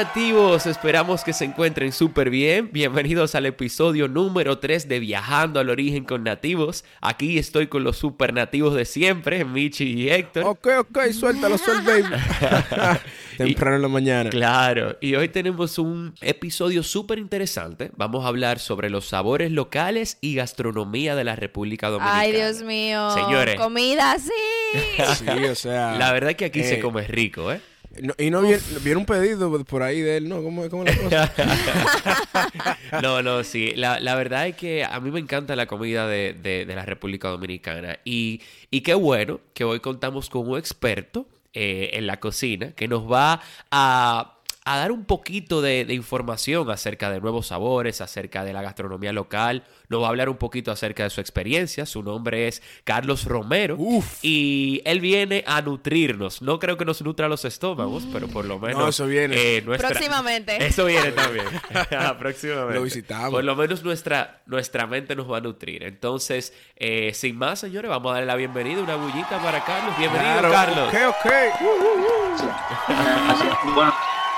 Hola nativos, esperamos que se encuentren súper bien. Bienvenidos al episodio número 3 de Viajando al Origen con Nativos. Aquí estoy con los super nativos de siempre, Michi y Héctor. Ok, ok, suéltalo, suéltalo. Temprano en la mañana. Claro, y hoy tenemos un episodio súper interesante. Vamos a hablar sobre los sabores locales y gastronomía de la República Dominicana. Ay, Dios mío. Señores. Comida, sí. Sí, o sea. La verdad que aquí se eh, come rico, ¿eh? No- y no viene un pedido por ahí de él, ¿no? ¿Cómo, cómo la cosa? no, no, sí. La, la verdad es que a mí me encanta la comida de, de- de la República Dominicana. Y, y qué bueno que hoy contamos con un experto eh, en la cocina que nos va a, a dar un poquito de, de información acerca de nuevos sabores, acerca de la gastronomía local. Nos va a hablar un poquito acerca de su experiencia. Su nombre es Carlos Romero. Uf. Y él viene a nutrirnos. No creo que nos nutra los estómagos, pero por lo menos. eso viene. eh, nuestra- Próximamente. Eso viene también. Próximamente. Lo visitamos. Por lo menos nuestra, nuestra mente nos va a nutrir. Entonces, eh, sin más, señores, vamos a darle la bienvenida. Una bullita para Carlos. Bienvenido, Claro, Carlos. Ok, ok. Uh, uh, uh. Gracias. Bueno,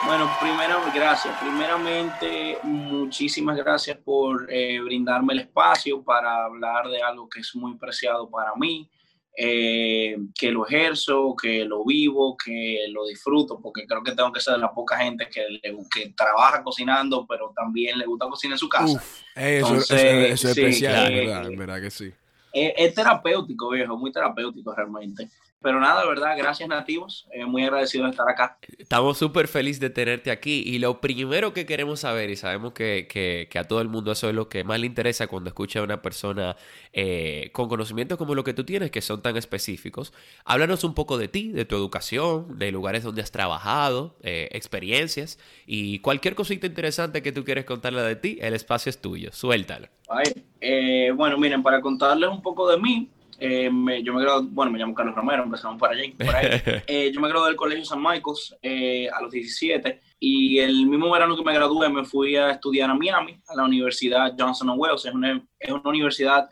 bueno, primero, gracias. Primeramente, muchísimas gracias por eh, brindarme el espacio para hablar de algo que es muy preciado para mí, eh, que lo ejerzo, que lo vivo, que lo disfruto, porque creo que tengo que ser de la poca gente que, le- que trabaja cocinando, pero también le gusta cocinar en su casa. Uf, eh, eso, Entonces, eso- eso es sí, especial. ¿verdad? En verdad que sí. Es, es terapéutico, viejo, muy terapéutico realmente. Pero nada, verdad, gracias nativos, eh, muy agradecido de estar acá. Estamos súper felices de tenerte aquí. Y lo primero que queremos saber, y sabemos que, que- que a todo el mundo eso es lo que más le interesa cuando escucha a una persona eh, con conocimientos como lo que tú tienes, que son tan específicos. Háblanos un poco de ti, de tu educación, de lugares donde has trabajado, eh, experiencias y cualquier cosita interesante que tú quieres contarle de ti, el espacio es tuyo. Suéltalo. Ay, bueno, miren, para contarles un poco de mí, eh, me- yo me gradué, bueno, me llamo Carlos Romero, empezamos por allí, por ahí. Eh, yo me gradué del Colegio San Marcos eh, a los 17 y el mismo verano que me gradué me fui a estudiar a Miami, a la Universidad Johnson Wales. Es una, es una universidad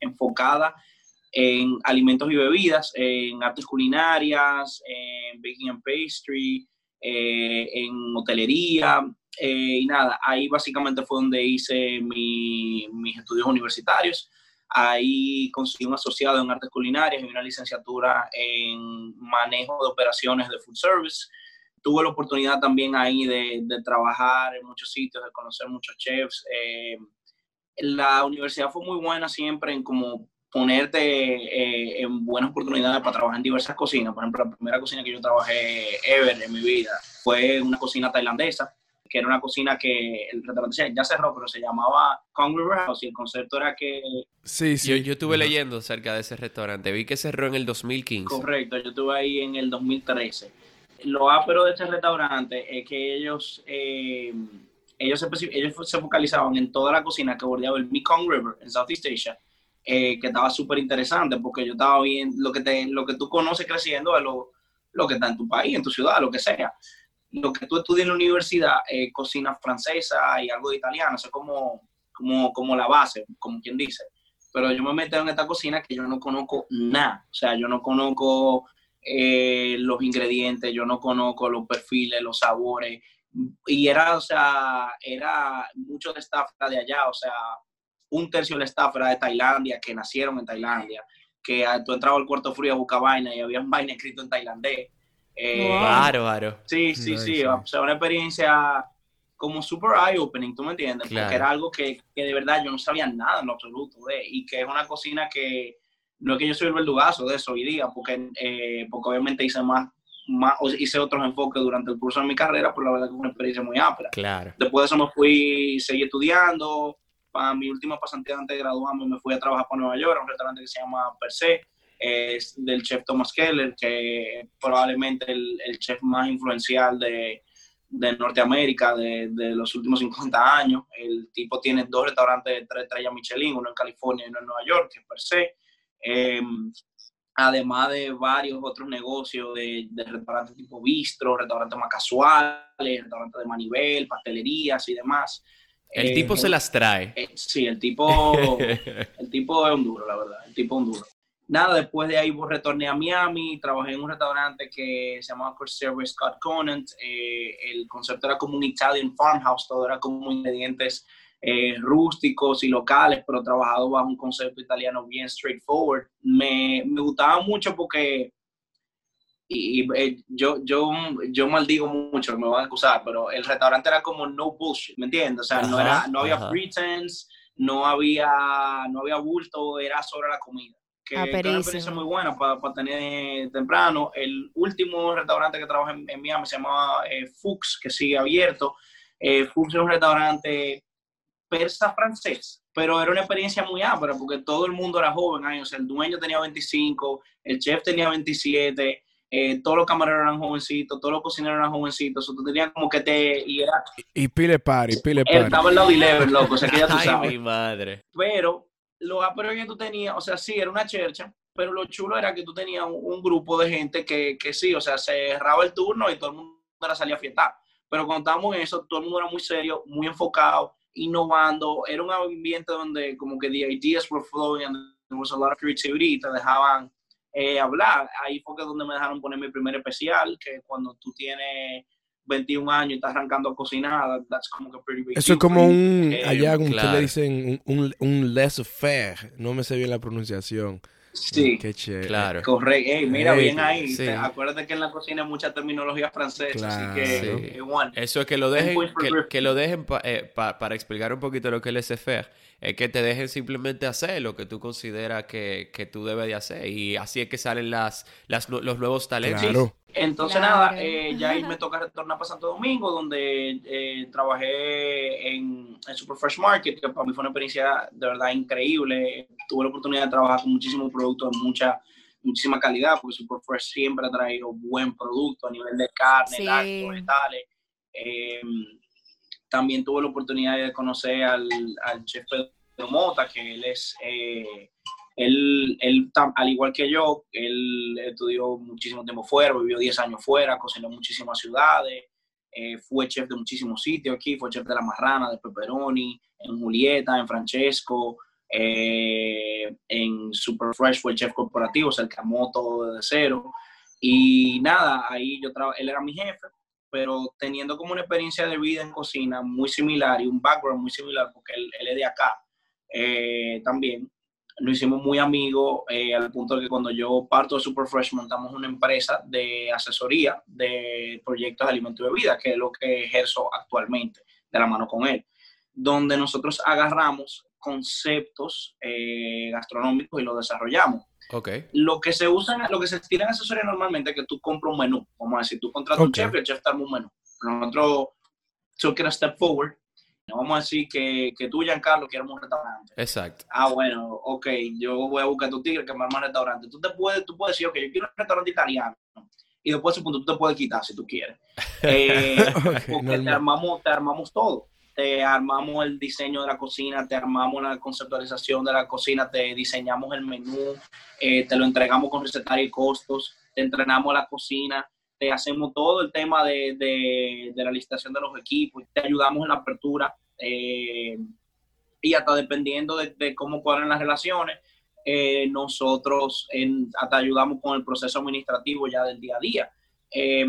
enfocada en alimentos y bebidas, en artes culinarias, en baking and pastry, en hotelería. eh, y nada, ahí básicamente fue donde hice mi- mis estudios universitarios. Ahí conseguí un asociado en artes culinarias y una licenciatura en manejo de operaciones de food service. Tuve la oportunidad también ahí de, trabajar en muchos sitios, de conocer muchos chefs. Eh, la universidad fue muy buena siempre en como ponerte eh, en buenas oportunidades para trabajar en diversas cocinas. Por ejemplo, la primera cocina que yo trabajé ever en mi vida fue una cocina tailandesa, que era una cocina que el restaurante ya- cerró, pero se llamaba River House y el concepto era que Sí, sí. Yo, yo estuve leyendo acerca de ese restaurante. Vi que cerró en el 2015. Correcto, yo estuve ahí en el 2013. Lo ápero de este restaurante es que ellos, eh, ellos, se, ellos se focalizaban en toda la cocina que bordeaba el Mekong River en Southeast Asia, eh, que estaba súper interesante porque yo estaba viendo lo que, te, lo que tú conoces creciendo es lo, lo que está en tu país, en tu ciudad, lo que sea. Lo que tú estudias en la universidad, eh, cocina francesa y algo de italiano, eso es como, como, como la base, como quien dice pero yo me meto en esta cocina que yo no conozco nada. O sea, yo no conozco eh, los ingredientes, yo no conozco los perfiles, los sabores. Y era, o sea, era mucho de staff de allá, o sea, un tercio del staff era de Tailandia, que nacieron en Tailandia, que tú entrabas al cuarto frío a buscar vaina y había vaina escrito en tailandés. Eh. Bárbaro. Sí, sí, sí. sí. O sea, una experiencia como super eye-opening, ¿tú me entiendes? Claro. Porque era algo que, que de verdad yo no sabía nada en lo absoluto de, y que es una cocina que no es que yo soy el verdugazo de eso hoy día, porque, eh, porque obviamente hice más, más, o hice otros enfoques durante el curso de mi carrera, pero la verdad que fue una experiencia muy amplia. Claro. Después de eso me fui, seguí estudiando, para mi última pasantía antes de graduarme me fui a trabajar para Nueva York, a un restaurante que se llama Per Se, es del chef Thomas Keller, que probablemente el, el chef más influencial de, de Norteamérica de, de los últimos 50 años. El tipo tiene dos restaurantes de tres estrellas Michelin, uno en California y uno en Nueva York, que es Per Se. Eh, además de varios otros negocios de, de restaurantes tipo bistro, restaurantes más casuales, restaurantes de manivel, pastelerías y demás. El Eh, tipo se las trae. eh, sí, el tipo, el tipo es un duro, la verdad. El tipo es un duro. Nada, después de ahí pues, retorné a Miami, trabajé en un restaurante que se llamaba Conserve Scott Conant. Eh, el concepto era como un Italian farmhouse, todo era como ingredientes eh, rústicos y locales, pero trabajado bajo un concepto italiano bien straightforward. Me, me gustaba mucho porque y, eh, yo, yo, yo maldigo mucho, me van a acusar, pero el restaurante era como no bullshit, ¿me entiendes? O sea, no, era, no había pretense, no había, no había bulto, era sobre la comida. Que, Ah, que era una experiencia muy buena para tener temprano. El último restaurante que trabajé en, en Miami se llamaba eh, Fuchs, que sigue abierto. Eh, Fuchs es un restaurante persa francés, pero era una experiencia muy ápera porque todo el mundo era joven. ahí, O sea, el dueño tenía 25, el chef tenía 27 eh, todos los camareros eran jovencitos, todos los cocineros eran jovencitos, o tú tenías como que te... Y era... Y pile party, pile party. estaba lado de Eleven, loco, o sea que ya tú Ay, mi madre. Pero lo ápero que tú tenías, o sea, sí, era una chercha, pero lo chulo era que tú tenías un, grupo de gente que, que sí, o sea, se cerraba el turno y todo el mundo era salir a fiestar. Pero cuando estábamos en eso, todo el mundo era muy serio, muy enfocado, innovando. Era un ambiente donde como que the ideas were flowing and there was a lot of creativity te dejaban eh, hablar. Ahí fue donde me dejaron poner mi primer especial, que cuando tú tienes 21 años y estás arrancando a cocinar, that's como que pretty big Eso es como un, Eh, allá como ustedes claro. le dicen, un, un, un laissez-faire. No me sé bien la pronunciación. Sí. Qué chévere. Claro. Correcto, Ey, mira bien ahí. sí. Te- acuérdate que en la cocina hay mucha terminología francesa, Claro. así que Sí. eh, bueno. Eso es que lo dejen, que, lo dejen pa- eh, pa- para explicar un poquito lo que es el SFR, es que te dejen simplemente hacer lo que tú consideras que, que tú debes de hacer y así es que salen las, las los nuevos talentos. Claro. Entonces Claro. nada, eh, ya ahí me toca retornar para Santo Domingo, donde eh, trabajé en, en Super Fresh Market, que para mí fue una experiencia de verdad increíble. Tuve la oportunidad de trabajar con muchísimos productos de mucha, muchísima calidad, porque Super Fresh siempre ha traído buen producto a nivel de carne, Sí. lácteos, vegetales. Eh, también tuve la oportunidad de conocer al, al chef Pedro Mota, que él es... él, él, al igual que yo, él estudió muchísimo tiempo fuera, vivió 10 años fuera, cocinó muchísimas ciudades, eh, fue chef de muchísimos sitios aquí, fue chef de La Marrana, de Pepperoni, en Julieta, en Francesco, eh, en Super Fresh fue chef corporativo, o sea, todo desde cero. Y nada, ahí yo él era mi jefe, pero teniendo como una experiencia de vida en cocina muy similar y un background muy similar, porque él, él es de acá eh, también, nos hicimos muy amigos eh, al punto de que cuando yo parto de Super Fresh montamos una empresa de asesoría de proyectos de alimento y bebida, que es lo que ejerzo actualmente de la mano con él, donde nosotros agarramos conceptos eh, gastronómicos y los desarrollamos. Ok. Lo que se usa, lo que se tira en asesoría normalmente es que tú compras un menú, a decir, tú contratas un Ok. chef y el chef te arma un menú. Nosotros took it a step forward. No vamos a decir que, que tú, Giancarlo, quieres un restaurante. Exacto. Ah, bueno, ok, yo voy a buscar a tu tigre que me arma un restaurante. Tú te puedes, tú puedes decir, ok, yo quiero un restaurante italiano. Y después de ese punto tú te puedes quitar si tú quieres. Eh, porque te armamos, te armamos todo. Te armamos el diseño de la cocina, te armamos la conceptualización de la cocina, te diseñamos el menú, eh, te lo entregamos con recetario y costos, te entrenamos la cocina, te hacemos todo el tema de, de, la licitación de los equipos, te ayudamos en la apertura eh, y hasta dependiendo de, cómo cuadran las relaciones, eh, nosotros hasta ayudamos con el proceso administrativo ya del día a día. Eh,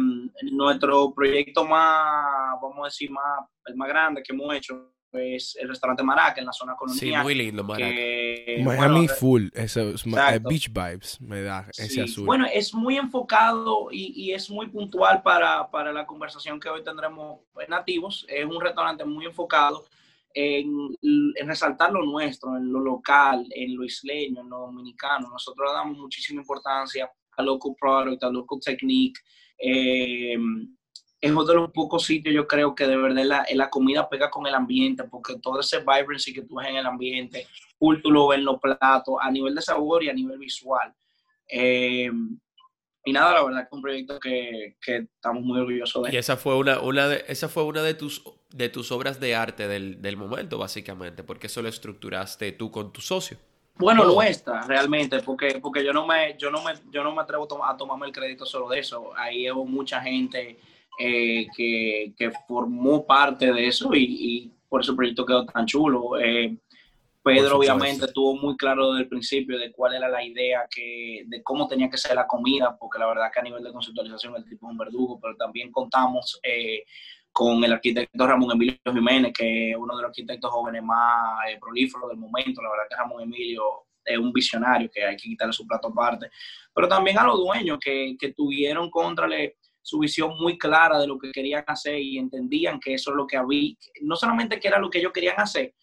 nuestro proyecto más, vamos a decir, más, el más grande que hemos hecho es el restaurante Maraca en la zona Sí, colonial. muy lindo, Maraca. que, Miami bueno, full. Eso, eh, beach vibes me da ese Sí, azul. Bueno, es muy enfocado y, y es muy puntual para, para la conversación que hoy tendremos en nativos. Es un restaurante muy enfocado en, en resaltar lo nuestro, en lo local, en lo isleño, en lo dominicano. Nosotros le damos muchísima importancia a local product, a local technique. Eh, es uno de los pocos sitios, yo creo que de verdad la, la comida pega con el ambiente, porque todo ese vibrancy que tú ves en el ambiente, tú lo ves en los platos, a nivel de sabor y a nivel visual. Eh, y nada, la verdad que es un proyecto que, que estamos muy orgullosos Y de. esa fue una, una de, esa fue una de tus, de tus obras de arte del, del momento, básicamente, porque eso lo estructuraste tú con tu socio. Bueno, todo. nuestra, realmente, porque, porque yo no me, yo no me, yo no me atrevo a tomarme el crédito solo de eso. Ahí hubo mucha gente eh, que, que formó parte de eso y, y por eso el proyecto quedó tan chulo. Eh, Pedro obviamente estuvo muy claro desde el principio de cuál era la idea, que, de cómo tenía que ser la comida, porque la verdad que a nivel de conceptualización el tipo es un verdugo, pero también contamos eh, con el arquitecto Ramón Emilio Jiménez, que es uno de los arquitectos jóvenes más eh, prolíferos del momento. La verdad que Ramón Emilio es un visionario que hay que quitarle su plato aparte. Pero también a los dueños que, que tuvieron contra su visión muy clara de lo que querían hacer y entendían que eso es lo que había, no solamente que era lo que ellos querían hacer,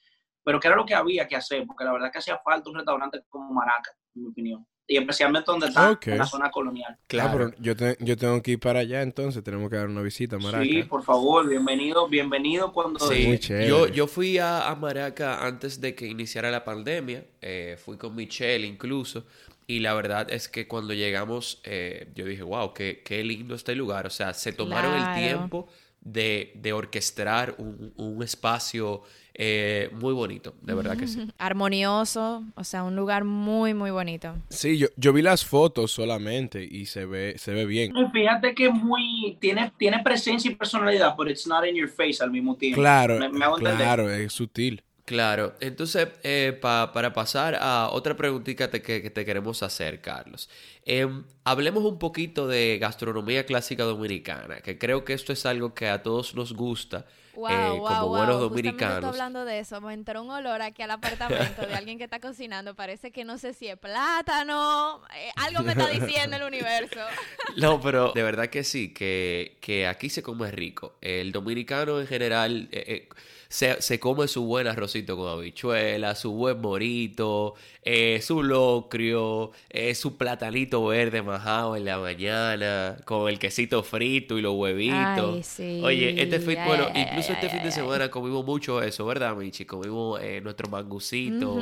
pero que era lo que había que hacer, porque la verdad que hacía falta un restaurante como Maraca, en mi opinión. Y especialmente donde está, en la zona colonial. Ah, pero yo, te- yo tengo que ir para allá, entonces tenemos que dar una visita a Maraca. Sí, por favor, bienvenido, bienvenido cuando... Sí, Muy yo, yo fui a, a Maraca antes de que iniciara la pandemia, eh, fui con Michelle incluso, y la verdad es que cuando llegamos, eh, yo dije, wow, qué, qué lindo este lugar, o sea, se tomaron Claro. el tiempo de, de orquestar un, un espacio eh, muy bonito, de verdad que sí. Armonioso, o sea, un lugar muy, muy bonito. Sí, yo, yo vi las fotos solamente y se ve, se ve bien. Fíjate que es muy, tiene, tiene presencia y personalidad, pero it's not in your face al mismo tiempo. Claro, Me- me claro, es sutil. Claro, entonces eh, pa- para pasar a otra preguntita te- que, que te queremos hacer, Carlos. Em, hablemos un poquito de gastronomía clásica dominicana, que creo que esto es algo que a todos nos gusta Wow, eh, wow, como wow. buenos dominicanos. estoy hablando de eso. Me entró un olor aquí al apartamento de alguien que está cocinando. Parece que no sé si es plátano. eh, algo me está diciendo el universo. No, pero de verdad que sí, que, que aquí se come rico. El dominicano en general eh, eh, se, se come su buen arrocito con habichuela, su buen morito, eh, su locrio, eh, su platanito verde majado en la mañana, con el quesito frito y los huevitos. Ay, sí. Oye, este fin, Ay, bueno, ay, incluso este fin de semana comimos mucho eso, ¿verdad, Michi? Comimos eh, nuestro mangucito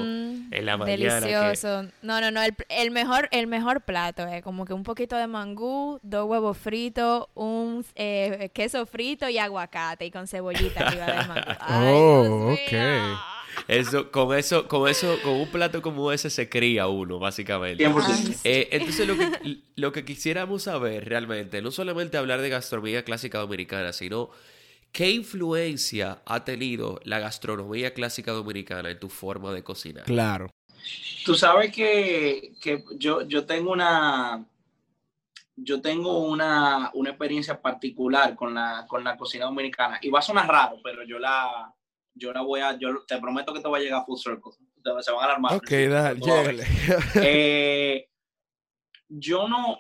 en la mañana. que- Delicioso. No, no, no. El, el mejor, el mejor plato es como que un poquito de mangú, dos huevos fritos, un eh, queso frito y aguacate y con cebollita arriba del mangú. Ay, Oh, Dios mío. ok. Eso, con eso, con eso, con un plato como ese se cría uno, básicamente. 100%. Eh, entonces lo que, lo que quisiéramos saber realmente, no solamente hablar de gastronomía clásica dominicana, sino qué influencia ha tenido la gastronomía clásica dominicana en tu forma de cocinar. Claro. Tú sabes que, que yo, yo tengo una yo tengo una, una experiencia particular con la, con la cocina dominicana y va a sonar raro, pero yo la yo la voy a yo te prometo que te va a llegar full circle. Se van a alarmar. Ok, dale, a. Eh, yo no,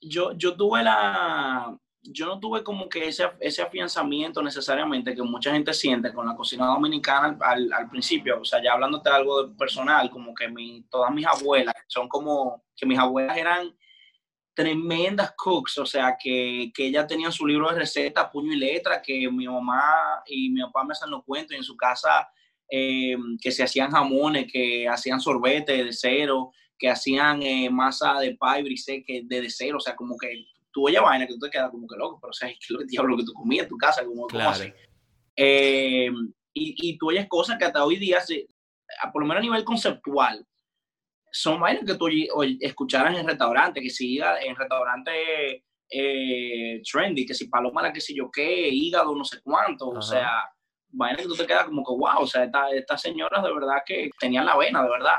yo, yo tuve la, yo no tuve como que ese, ese afianzamiento necesariamente que mucha gente siente con la cocina dominicana al, al principio, o sea, ya hablándote de algo personal, como que mi, todas mis abuelas son como, que mis abuelas eran tremendas cooks, o sea, que, que ellas tenían su libro de recetas, puño y letra, que mi mamá y mi papá me hacen los cuentos y en su casa eh, que se hacían jamones, que hacían sorbete de cero, que hacían eh, masa de pie brisé que de cero, o sea, como que tú oyes vaina que tú te quedas como que loco, pero o sea, ¿qué es lo que diablo que tú comías en tu casa? Como, ¿cómo Claro. así? Eh, y, y tú oyes cosas que hasta hoy día, se, a- por lo menos a nivel conceptual, son vainas que tú escucharas en restaurantes, que si en restaurantes eh, trendy, que si paloma la que sé yo qué, hígado no sé cuánto, o sea, vainas que tú te quedas como que wow, o sea, esta- estas señoras de verdad que tenían la vena, de verdad.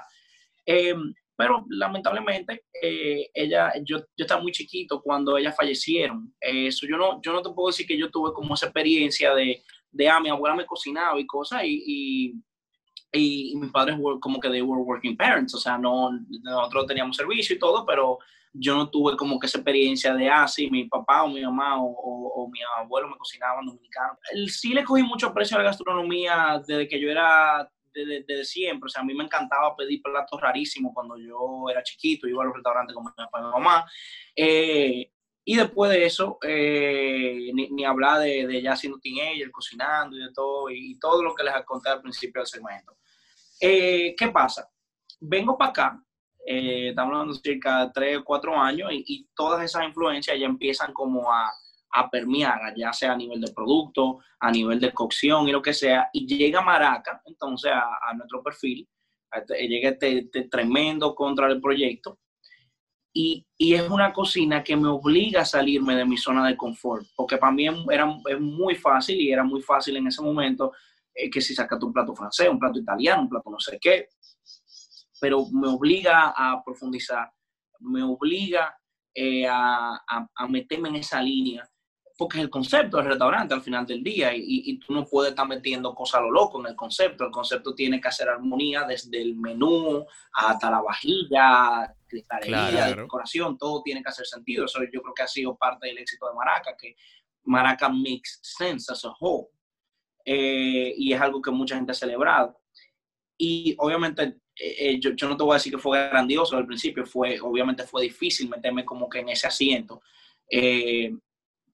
Eh, pero lamentablemente, eh, ella, yo, yo estaba muy chiquito cuando ellas fallecieron. Eso yo no, yo no te puedo decir que yo tuve como esa experiencia de, de ah, mi abuela me cocinaba y cosas, y, y, y- mis padres were- como que they were working parents, o sea, no, nosotros teníamos servicio y todo, pero yo no tuve como que esa experiencia de, ah, sí, mi papá o mi mamá o, o- o mi abuelo me cocinaban dominicano. Sí le cogí mucho aprecio a la gastronomía desde que yo era, desde, desde siempre, o sea, a mí me encantaba pedir platos rarísimos cuando yo era chiquito, iba a los restaurantes con mi papá y mi mamá. Eh, y después de eso, eh, ni, ni hablar de, de ya siendo teenager, cocinando y de todo, y, y todo lo que les conté al principio del segmento. Eh, ¿Qué pasa? Vengo para acá, eh, estamos hablando de cerca de 3 o 4 años, y, y todas esas influencias ya empiezan como a, a permear, ya sea a nivel de producto, a nivel de cocción y lo que sea, y llega Maraca, entonces a, nuestro perfil, este- llega este, este tremendo contra el proyecto, y, y es una cocina que me obliga a salirme de mi zona de confort, porque para mí era, es muy fácil y era muy fácil en ese momento eh, que si saca un plato francés, un plato italiano, un plato no sé qué, pero me obliga a profundizar, me obliga eh, a, a, meterme en esa línea, porque es el concepto del restaurante al final del día y, y, tú no puedes estar metiendo cosas a lo loco en el concepto, el concepto tiene que hacer armonía desde el menú hasta la vajilla, cristalería, decoración, todo tiene que hacer sentido, eso yo creo que ha sido parte del éxito de Maraca, que Maraca makes sense as a whole. Eh, y es algo que mucha gente ha celebrado. Y obviamente, eh, eh, yo, yo, no te voy a decir que fue grandioso al principio, fue, obviamente fue difícil meterme como que en ese asiento.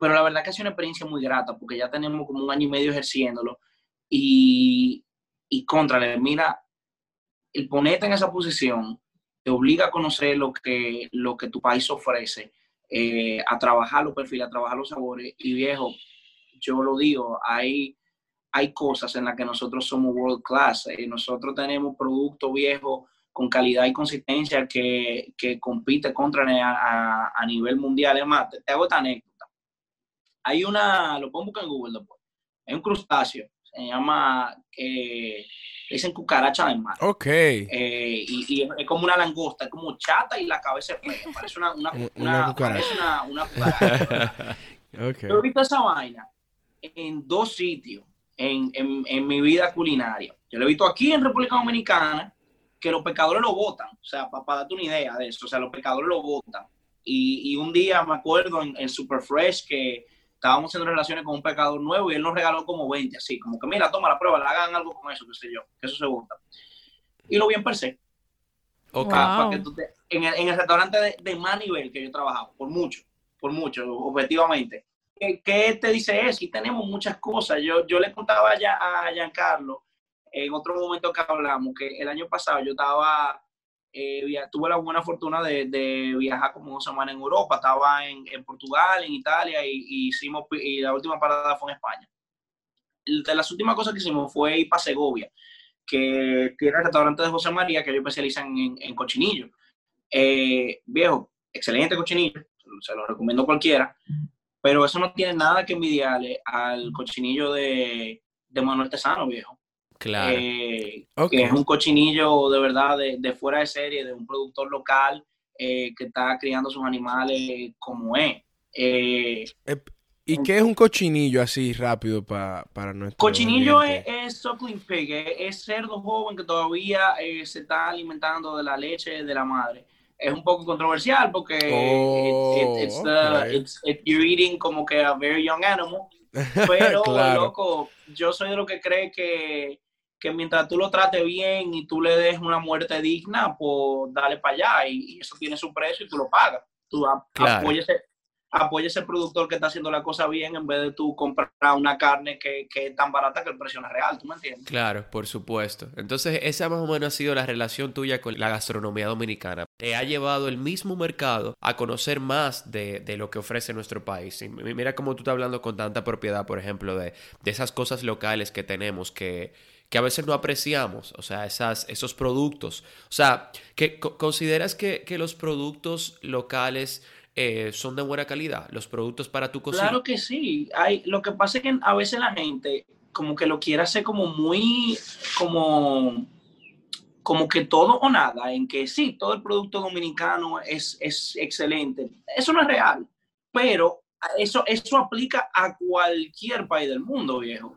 Pero la verdad que ha sido una experiencia muy grata porque ya tenemos como un año y medio ejerciéndolo. Y, y contra, mira, el ponerte en esa posición te obliga a conocer lo que, lo que tu país ofrece, a trabajar los perfiles, a trabajar los sabores. Y viejo, yo lo digo, hay hay cosas en las que nosotros somos world class. eh, nosotros tenemos producto viejo con calidad y consistencia que, que compite contra a, a, nivel mundial. Es más, te, hago anécdota. Hay una, lo pongo en Google después, hay un crustáceo, se llama, eh, dicen cucaracha de mar. Ok. Eh, y, es como una langosta, es como chata y la cabeza es fea. Parece una, una, una, cucaracha. Una, cucaracha. okay. Yo he visto esa vaina en dos sitios en, mi vida culinaria. Yo lo he visto aquí en República Dominicana, que los pescadores lo votan, o sea, para, darte una idea de eso, o sea, los pescadores lo votan. Y, un día me acuerdo en, Super Fresh que estábamos haciendo relaciones con un pescador nuevo y él nos regaló como 20, así, como que mira, toma la prueba, le hagan algo con eso, qué sé yo, que eso se vota. Y lo vi en per se. en, el, restaurante de, de Manivel que yo trabajaba, por mucho, por mucho, objetivamente. ¿qué, te dice eso? Y tenemos muchas cosas. Yo, yo le contaba ya a Giancarlo en otro momento que hablamos que el año pasado yo estaba, eh, tuve la buena fortuna de, de, viajar como dos semanas en Europa. Estaba en, en Portugal, en Italia y, hicimos, y la última parada fue en España. De las últimas cosas que hicimos fue ir para Segovia, que tiene el restaurante de José María, que ellos especializan en, en cochinillo. Eh, viejo, excelente cochinillo, se lo recomiendo a cualquiera pero eso no tiene nada que envidiarle al cochinillo de, de Manuel Tesano, viejo. Claro. Eh, que es un cochinillo de verdad de, fuera de serie, de un productor local eh, que está criando sus animales como es. Eh, ¿Y qué es un cochinillo así rápido para nuestro Cochinillo es, es, suckling pig, es, cerdo joven que todavía se está alimentando de la leche de la madre es un poco controversial porque oh, it's, you're eating como que a very young animal. Pero, loco, yo soy de lo que cree que, que mientras tú lo trates bien y tú le des una muerte digna, pues dale para allá y, eso tiene su precio y tú lo pagas. Tú claro apoya ese productor que está haciendo la cosa bien en vez de tú comprar una carne que, que, es tan barata que el precio no es real, ¿tú me entiendes? Claro, por supuesto. Entonces, esa más o menos ha sido la relación tuya con la gastronomía dominicana. Te ha llevado el mismo mercado a conocer más de, de lo que ofrece nuestro país. Y mira cómo tú estás hablando con tanta propiedad, por ejemplo, de, de esas cosas locales que tenemos que que a veces no apreciamos, o sea, esas, esos productos. O sea, que consideras que, que los productos locales eh, son de buena calidad, los productos para tu cocina. Claro que sí. Hay, lo que pasa es que a veces la gente como que lo quiere hacer como muy, como, como que todo o nada, en que sí, todo el producto dominicano es, es excelente. Eso no es real, pero eso, eso aplica a cualquier país del mundo, viejo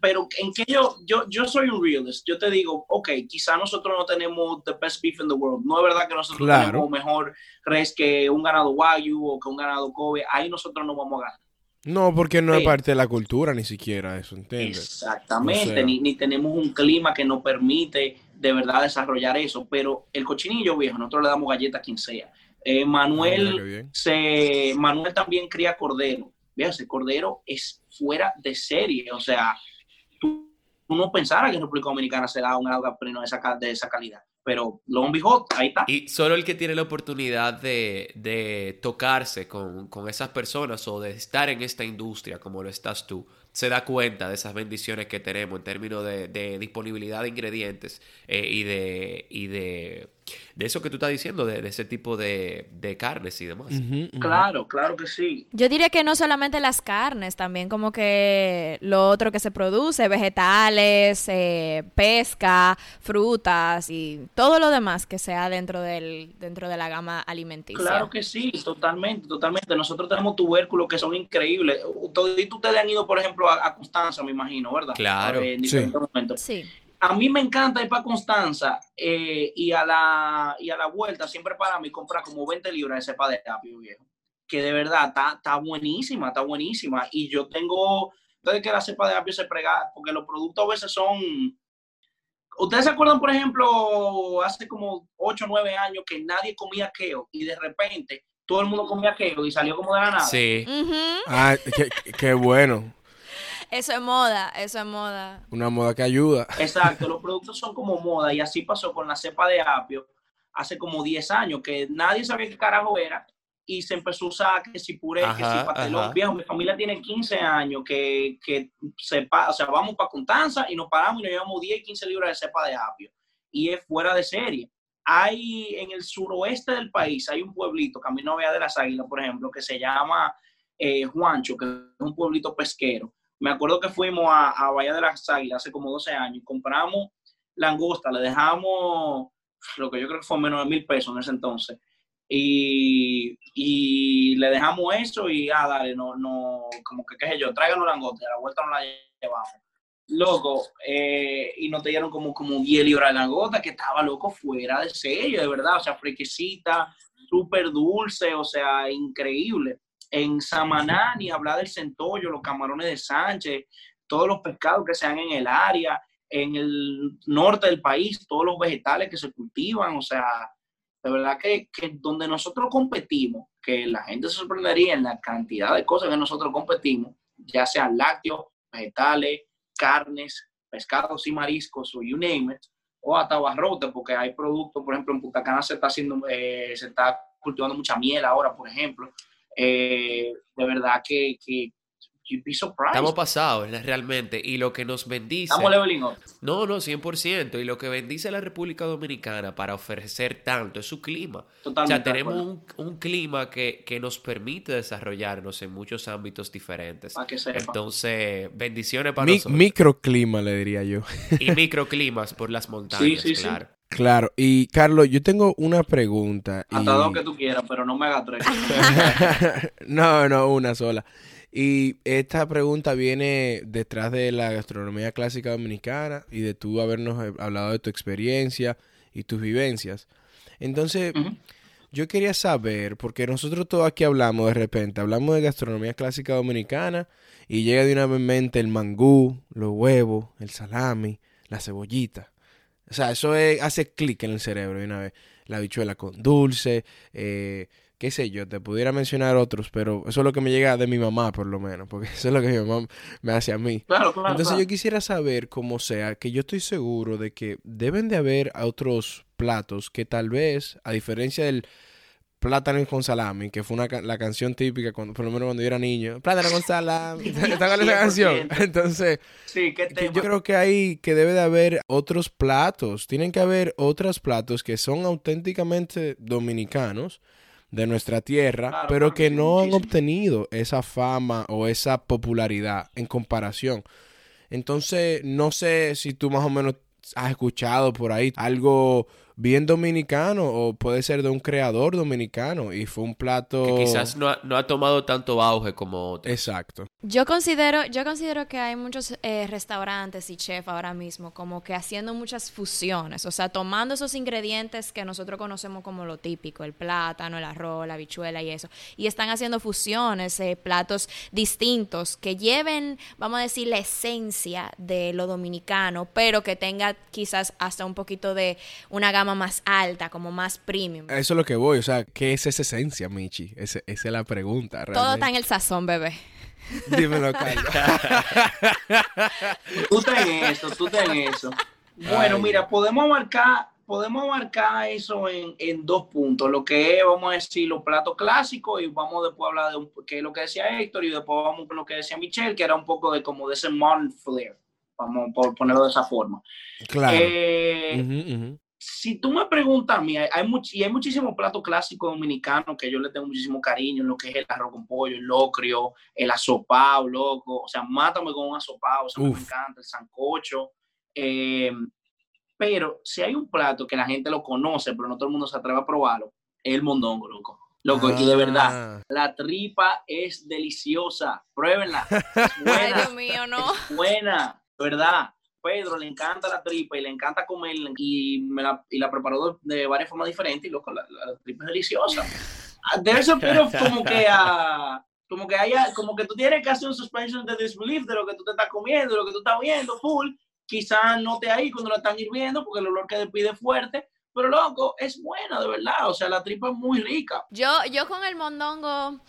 pero en que yo, yo, yo soy un realist, yo te digo, ok, quizá nosotros no tenemos the best beef in the world, no es verdad que nosotros tenemos mejor res que un ganado Wagyu o que un ganado Kobe, ahí nosotros no vamos a ganar. No, porque no es parte de la cultura ni siquiera eso, ¿entiendes? Exactamente, ni, ni, tenemos un clima que nos permite de verdad desarrollar eso, pero el cochinillo viejo, nosotros le damos galletas a quien sea. Eh, Manuel, se, Manuel también cría cordero ese cordero es fuera de serie. O sea, tú, no pensara que República Dominicana se da un alga de esa, de esa calidad. Pero lo un ahí está. Y solo el que tiene la oportunidad de, de tocarse con, con, esas personas o de estar en esta industria como lo estás tú, se da cuenta de esas bendiciones que tenemos en términos de, de disponibilidad de ingredientes eh, y, de, y de de eso que tú estás diciendo, de, de ese tipo de, de carnes y demás. Claro, claro que sí. Yo diría que no solamente las carnes, también como que lo otro que se produce, vegetales, eh, pesca, frutas y todo lo demás que sea dentro del dentro de la gama alimenticia. Claro que sí, totalmente, totalmente. Nosotros tenemos tubérculos que son increíbles. Ustedes han ido, por ejemplo, a, a Constanza, me imagino, ¿verdad? Claro. Eh, en Sí. diferentes momentos. Sí. A mí me encanta ir para Constanza eh, y, a la, y a la vuelta siempre para mí comprar como 20 libras de cepa de apio, viejo. Que de verdad está, está buenísima, está buenísima. Y yo tengo, entonces que la cepa de apio se prega, porque los productos a veces son... ¿Ustedes se acuerdan, por ejemplo, hace como 8 o 9 años que nadie comía kale y de repente todo el mundo comía kale y salió como de la nada? Sí. Ah, qué, qué bueno. Eso es moda, eso es moda. Una moda que ayuda. Exacto, los productos son como moda y así pasó con la cepa de apio hace como 10 años que nadie sabía qué carajo era y se empezó a usar que si puré, que si Ajá, patelón. ajá. Viejo, mi familia tiene 15 años que, que se pa- o sea, vamos para Constanza y nos paramos y nos llevamos 10, 15 libras de cepa de apio y es fuera de serie. Hay en el suroeste del país, hay un pueblito, Camino Vía de las Águilas, por ejemplo, que se llama eh, Juancho, que es un pueblito pesquero. Me acuerdo que fuimos a, a Bahía de las Águilas hace como 12 años compramos langosta, le dejamos lo que yo creo que fue menos de mil pesos en ese entonces. Y, y le dejamos eso y, ah, dale, no, no, como que, qué sé yo, tráiganos langosta, a la vuelta no la llevamos. Loco, eh, y nos te dieron como, como 10 libras de langosta, que estaba loco fuera de serio, de verdad, o sea, fresquecita, súper dulce, o sea, increíble. En Samaná, ni hablar del centollo, los camarones de Sánchez, todos los pescados que se dan en el área, en el norte del país, todos los vegetales que se cultivan, o sea, de verdad que, que donde nosotros competimos, que la gente se sorprendería en la cantidad de cosas que nosotros competimos, ya sean lácteos, vegetales, carnes, pescados y mariscos, o you name it, o hasta barrote, porque hay productos, por ejemplo, en Punta Cana se está haciendo, eh, se está cultivando mucha miel ahora, por ejemplo. Eh, de verdad que, que you'd be surprised. Estamos pasados, realmente. Y lo que nos bendice. Estamos leveling up. No, no, 100%. Y lo que bendice a la República Dominicana para ofrecer tanto es su clima. O Totalmente. sea, de tenemos un, un clima que, que nos permite desarrollarnos en muchos ámbitos diferentes. Para que sepa. Entonces, bendiciones para Mi- nosotros. microclima, le diría yo. Y microclimas por las montañas, sí, sí. claro. Claro. Y Carlos, yo tengo una pregunta. y- Hasta dos que tú quieras, pero no me hagas tres. no, no, una sola. Y esta pregunta viene detrás de la gastronomía clásica dominicana y de tú habernos eh, hablado de tu experiencia y tus vivencias. Entonces, yo quería saber, porque nosotros todos aquí hablamos de repente, hablamos de gastronomía clásica dominicana y llega de una vez en mente el mangú, los huevos, el salami, la cebollita. O sea, eso es- hace clic en el cerebro de una vez. La habichuela con dulce, eh, qué sé yo, te pudiera mencionar otros, pero eso es lo que me llega de mi mamá, por lo menos, porque eso es lo que mi mamá me hace a mí. Claro, claro. Entonces claro. yo quisiera saber, como sea, que yo estoy seguro de que deben de haber otros platos que tal vez, a diferencia del plátano con salami, que fue una, ca- la canción típica, cuando, por lo menos cuando yo era niño, plátano con salami, ¿está con esa canción? 100%. Entonces, Sí, ¿qué que yo creo que hay, que debe de haber otros platos, tienen que haber otros platos que son auténticamente dominicanos de nuestra tierra, Claro, pero que no han obtenido esa fama o esa popularidad en comparación. Entonces, no sé si tú más o menos has escuchado por ahí algo bien dominicano o puede ser de un creador dominicano y fue un plato... Que quizás no ha, no ha tomado tanto auge como otros. Exacto. Yo considero, yo considero que hay muchos eh, restaurantes y chefs ahora mismo como que haciendo muchas fusiones, o sea, tomando esos ingredientes que nosotros conocemos como lo típico, el plátano, el arroz, la habichuela y eso, y están haciendo fusiones, eh, platos distintos que lleven, vamos a decir, la esencia de lo dominicano, pero que tenga quizás hasta un poquito de una gama más alta, como más premium. Eso es lo que voy, o sea, ¿qué es esa esencia, Michi? Ese- esa es la pregunta. Todo está realmente. en el sazón, bebé. Dímelo, Carlos. Tú ten eso, tú ten eso. Bueno, Ay. mira, podemos marcar, podemos marcar eso en, en dos puntos. Lo que es, vamos a decir, los platos clásicos y vamos después a hablar de un, qué es lo que decía Héctor y después vamos con lo que decía Michelle, que era un poco de como de ese modern flair, vamos por ponerlo de esa forma. Claro. Eh. Si tú me preguntas a mí, hay, hay y hay muchísimos platos clásicos dominicanos que yo le tengo muchísimo cariño, lo que es el arroz con pollo, el locrio, el asopao, loco, o sea, mátame con un asopao, o sea, me encanta, el sancocho. Eh, pero si hay un plato que la gente lo conoce, pero no todo el mundo se atreve a probarlo, es el mondongo, loco. Loco, y de verdad, ah. la tripa es deliciosa. Pruébenla. Es buena. Ay, Dios mío, no. Es buena, ¿verdad? Pedro le encanta la tripa y le encanta comerla y, me la, y la preparó de, varias formas diferentes y loco, la, tripa es deliciosa. Ah, debe ser pero como que a, como que haya, como que tú tienes que hacer un suspension de disbelief de lo que tú te estás comiendo, de lo que tú estás viendo, full. Quizás no te ahí cuando la están hirviendo porque el olor que despide es fuerte, pero loco, es buena de verdad, o sea, la tripa es muy rica. Yo, yo con el mondongo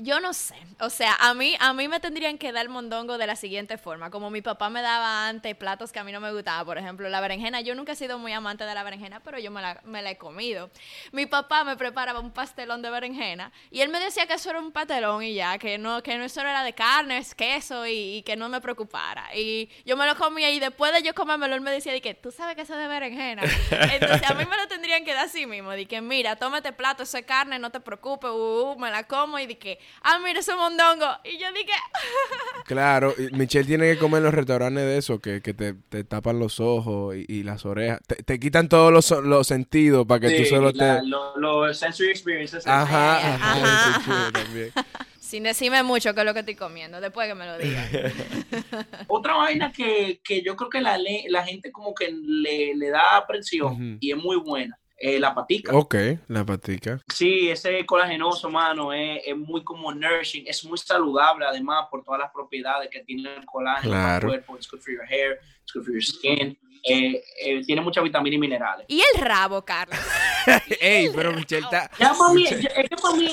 yo no sé. O sea, a mí, a mí me tendrían que dar mondongo de la siguiente forma. Como mi papá me daba antes platos que a mí no me gustaban. Por ejemplo, la berenjena. Yo nunca he sido muy amante de la berenjena, pero yo me la, me la he comido. Mi papá me preparaba un pastelón de berenjena y él me decía que eso era un pastelón y ya, que no, que no eso era de carne, es queso y, que no me preocupara. Y yo me lo comía y después de yo comérmelo, él me decía que tú sabes que eso es de berenjena. Entonces a mí me lo tendrían que dar así mismo. De que mira, tómate plato, eso es carne, no te preocupes, uh, uh, me la como y de que ah, mira ese mondongo. Y yo dije... claro, Michelle tiene que comer en los restaurantes de eso, que, que te, te, tapan los ojos y, las orejas. Te, te, quitan todos los, los sentidos para que tú solo te... Los sensory experiences. Ajá, eh, ajá. Sin decirme mucho qué es lo que estoy comiendo, después que me lo digan. Otra vaina que, que, yo creo que la, la gente como que le, le da aprensión y es muy buena eh, la patica. Ok, la patica. Sí, ese colagenoso, mano, es, es, muy como nourishing, es muy saludable además por todas las propiedades que tiene el colágeno claro. el cuerpo, it's good for your hair, it's good for your skin. Eh, eh, tiene mucha vitamina y minerales. ¿Y el rabo, Carlos? Ey, pero Michelle está... Ya es que para mí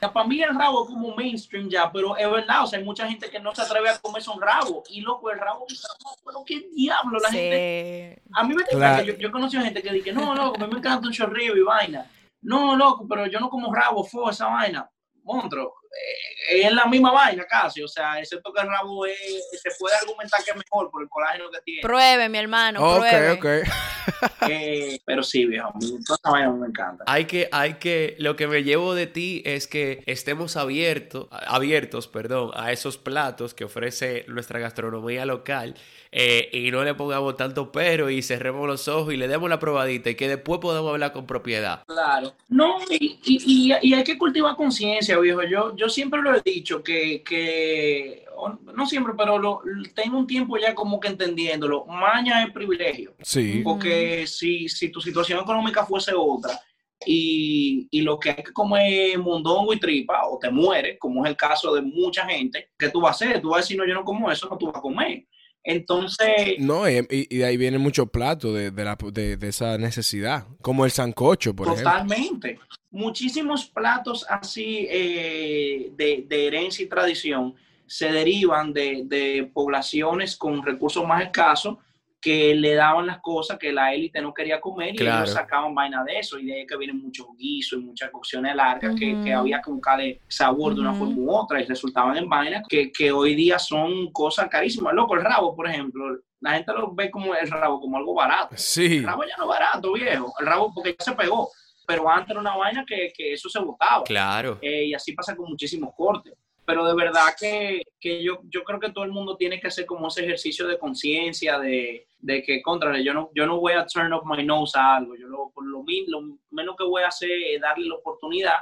para mí el rabo es como mainstream ya, pero es verdad, o sea, hay mucha gente que no se atreve a comer son rabo. Y loco, el rabo, pero qué diablo, la gente. A mí me encanta, yo, yo he conocido gente que dice, no, loco, a mí me encanta un chorrillo y vaina. No, loco, pero yo no como rabo, fue esa vaina. Monstruo, eh, es la misma vaina casi, o sea, excepto que el rabo se puede argumentar que es mejor por el colágeno que tiene. Pruebe, mi hermano, pruebe. Ok, ok. Eh, pero sí, viejo, toda esa vaina me encanta. Hay que, hay que, lo que me llevo de ti es que estemos abiertos, abiertos, perdón, a esos platos que ofrece nuestra gastronomía local eh, y no le pongamos tanto pero y cerremos los ojos y le demos la probadita y que después podamos hablar con propiedad. Claro. No, y, y, y hay que cultivar conciencia, viejo. Yo, yo siempre lo he dicho que, que no siempre, pero lo, tengo un tiempo ya como que entendiéndolo. Maña es privilegio. Sí. Porque si, si tu situación económica fuese otra, y, y, lo que hay que comer mondongo y tripa o te mueres, como es el caso de mucha gente, ¿qué tú vas a hacer? Tú vas a decir, no, yo no como eso, no tú vas a comer. Entonces... No, y, de ahí viene mucho plato de, de, la, de, de, esa necesidad, como el sancocho, por ejemplo. Totalmente. Muchísimos platos así eh, de, de, herencia y tradición se derivan de, poblaciones con recursos más escasos que le daban las cosas que la élite no quería comer y ellos sacaban vaina de eso. Y de ahí que vienen muchos guisos y muchas cocciones largas que, que, había que buscarle sabor de una forma u otra y resultaban en vainas que, que, hoy día son cosas carísimas. Loco, el rabo, por ejemplo, la gente lo ve como el rabo como algo barato. Sí. El rabo ya no es barato, viejo. El rabo porque ya se pegó. Pero antes era una vaina que, que eso se botaba. Claro. Eh, y así pasa con muchísimos cortes pero de verdad que, que, yo, yo creo que todo el mundo tiene que hacer como ese ejercicio de conciencia, de, de, que, contra, yo no, yo no voy a turn off my nose a algo, yo lo, por lo, lo menos que voy a hacer es darle la oportunidad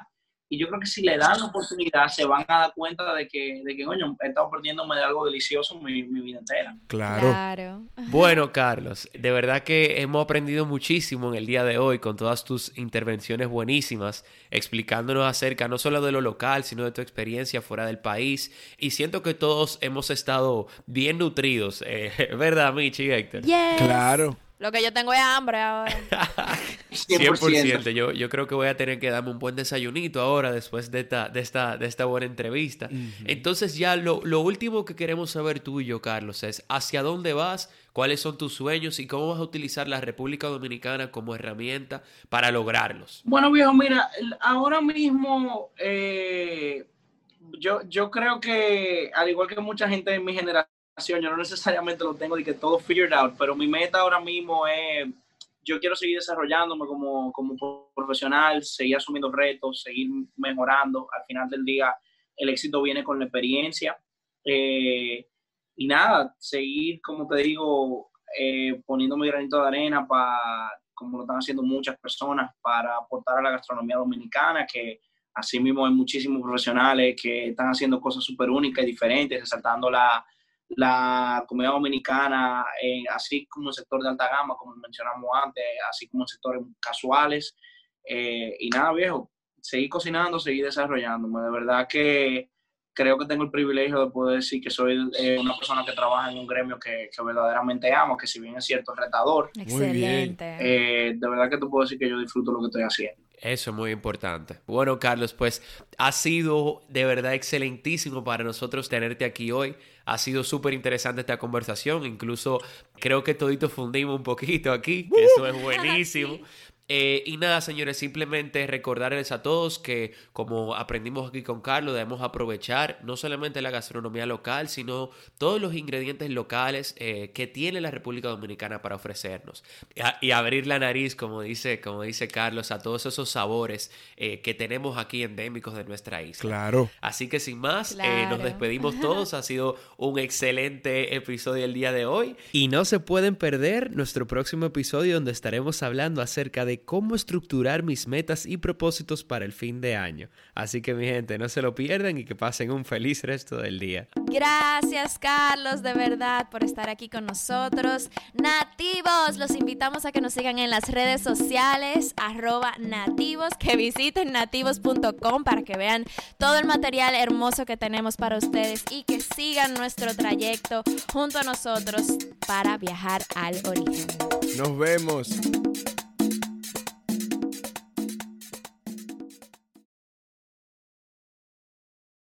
y yo creo que si le dan la oportunidad, se van a dar cuenta de que, de que coño, he estado perdiéndome de algo delicioso mi, mi vida entera. Claro. Bueno, Carlos, de verdad que hemos aprendido muchísimo en el día de hoy con todas tus intervenciones buenísimas, explicándonos acerca no solo de lo local, sino de tu experiencia fuera del país. Y siento que todos hemos estado bien nutridos, eh, ¿verdad, Michi y Héctor? Claro. Lo que yo tengo es hambre ahora. 100%. Yo, yo creo que voy a tener que darme un buen desayunito ahora después de esta, de esta, de esta buena entrevista. Entonces ya lo, lo, último que queremos saber tú y yo, Carlos, es hacia dónde vas, cuáles son tus sueños y cómo vas a utilizar la República Dominicana como herramienta para lograrlos. Bueno, viejo, mira, ahora mismo eh, yo, yo creo que, al igual que mucha gente de mi generación, yo no necesariamente lo tengo de que todo figured out, pero mi meta ahora mismo es yo quiero seguir desarrollándome como, como profesional, seguir asumiendo retos, seguir mejorando. Al final del día, el éxito viene con la experiencia. Eh, y nada, seguir, como te digo, eh, poniendo mi granito de arena para, como lo están haciendo muchas personas, para aportar a la gastronomía dominicana, que así mismo hay muchísimos profesionales que están haciendo cosas súper únicas y diferentes, resaltando la, la comida dominicana, eh, así como el sector de alta gama, como mencionamos antes, así como en sectores casuales. Eh, y nada, viejo, seguir cocinando, seguir desarrollándome. De verdad que creo que tengo el privilegio de poder decir que soy eh, una persona que trabaja en un gremio que, que, verdaderamente amo, que si bien es cierto, es retador. Excelente. de verdad que te puedo decir que yo disfruto lo que estoy haciendo. Eso es muy importante. Bueno, Carlos, pues ha sido de verdad excelentísimo para nosotros tenerte aquí hoy. Ha sido súper interesante esta conversación. Incluso creo que todito fundimos un poquito aquí. Eso es buenísimo. Eh, y nada, señores, simplemente recordarles a todos que, como aprendimos aquí con Carlos, debemos aprovechar no solamente la gastronomía local, sino todos los ingredientes locales eh, que tiene la República Dominicana para ofrecernos. Y, abrir la nariz, como dice, como dice Carlos, a todos esos sabores eh, que tenemos aquí endémicos de nuestra isla. Claro. Así que sin más, nos despedimos todos. Ha sido un excelente episodio el día de hoy. Y no se pueden perder nuestro próximo episodio donde estaremos hablando acerca de cómo estructurar mis metas y propósitos para el fin de año. Así que mi gente, no se lo pierdan y que pasen un feliz resto del día. Gracias Carlos, de verdad, por estar aquí con nosotros. Nativos, los invitamos a que nos sigan en las redes sociales, arroba nativos, que visiten nativos.com para que vean todo el material hermoso que tenemos para ustedes y que sigan nuestro trayecto junto a nosotros para viajar al origen. Nos vemos.